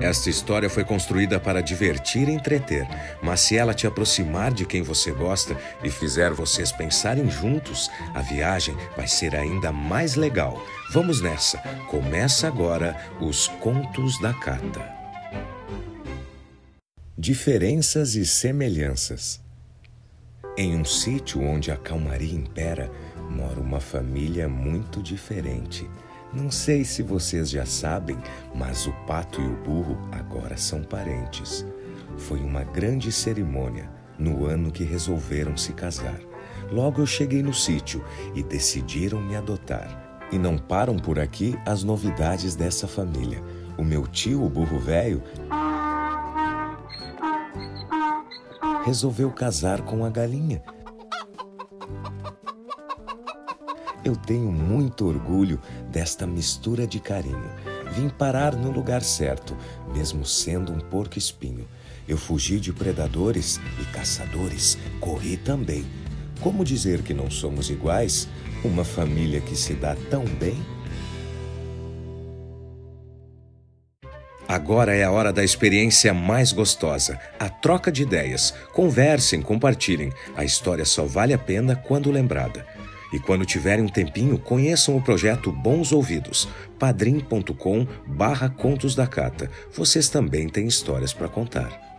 Esta história foi construída para divertir e entreter, mas se ela te aproximar de quem você gosta e fizer vocês pensarem juntos, a viagem vai ser ainda mais legal. Vamos nessa! Começa agora os Contos da Cata. Diferenças e semelhanças. Em um sítio onde a calmaria impera, mora uma família muito diferente. Não sei se vocês já sabem, mas o pato e o burro agora são parentes. Foi uma grande cerimônia no ano que resolveram se casar. Logo eu cheguei no sítio e decidiram me adotar. E não param por aqui as novidades dessa família. O meu tio, o burro velho, resolveu casar com a galinha Eu tenho muito orgulho desta mistura de carinho. Vim parar no lugar certo, mesmo sendo um porco-espinho. Eu fugi de predadores e caçadores, corri também. Como dizer que não somos iguais? Uma família que se dá tão bem? Agora é a hora da experiência mais gostosa, a troca de ideias. Conversem, compartilhem. A história só vale a pena quando lembrada. E quando tiverem um tempinho, conheçam o projeto Bons Ouvidos, padrim.com barra Contos da Cata. Vocês também têm histórias para contar.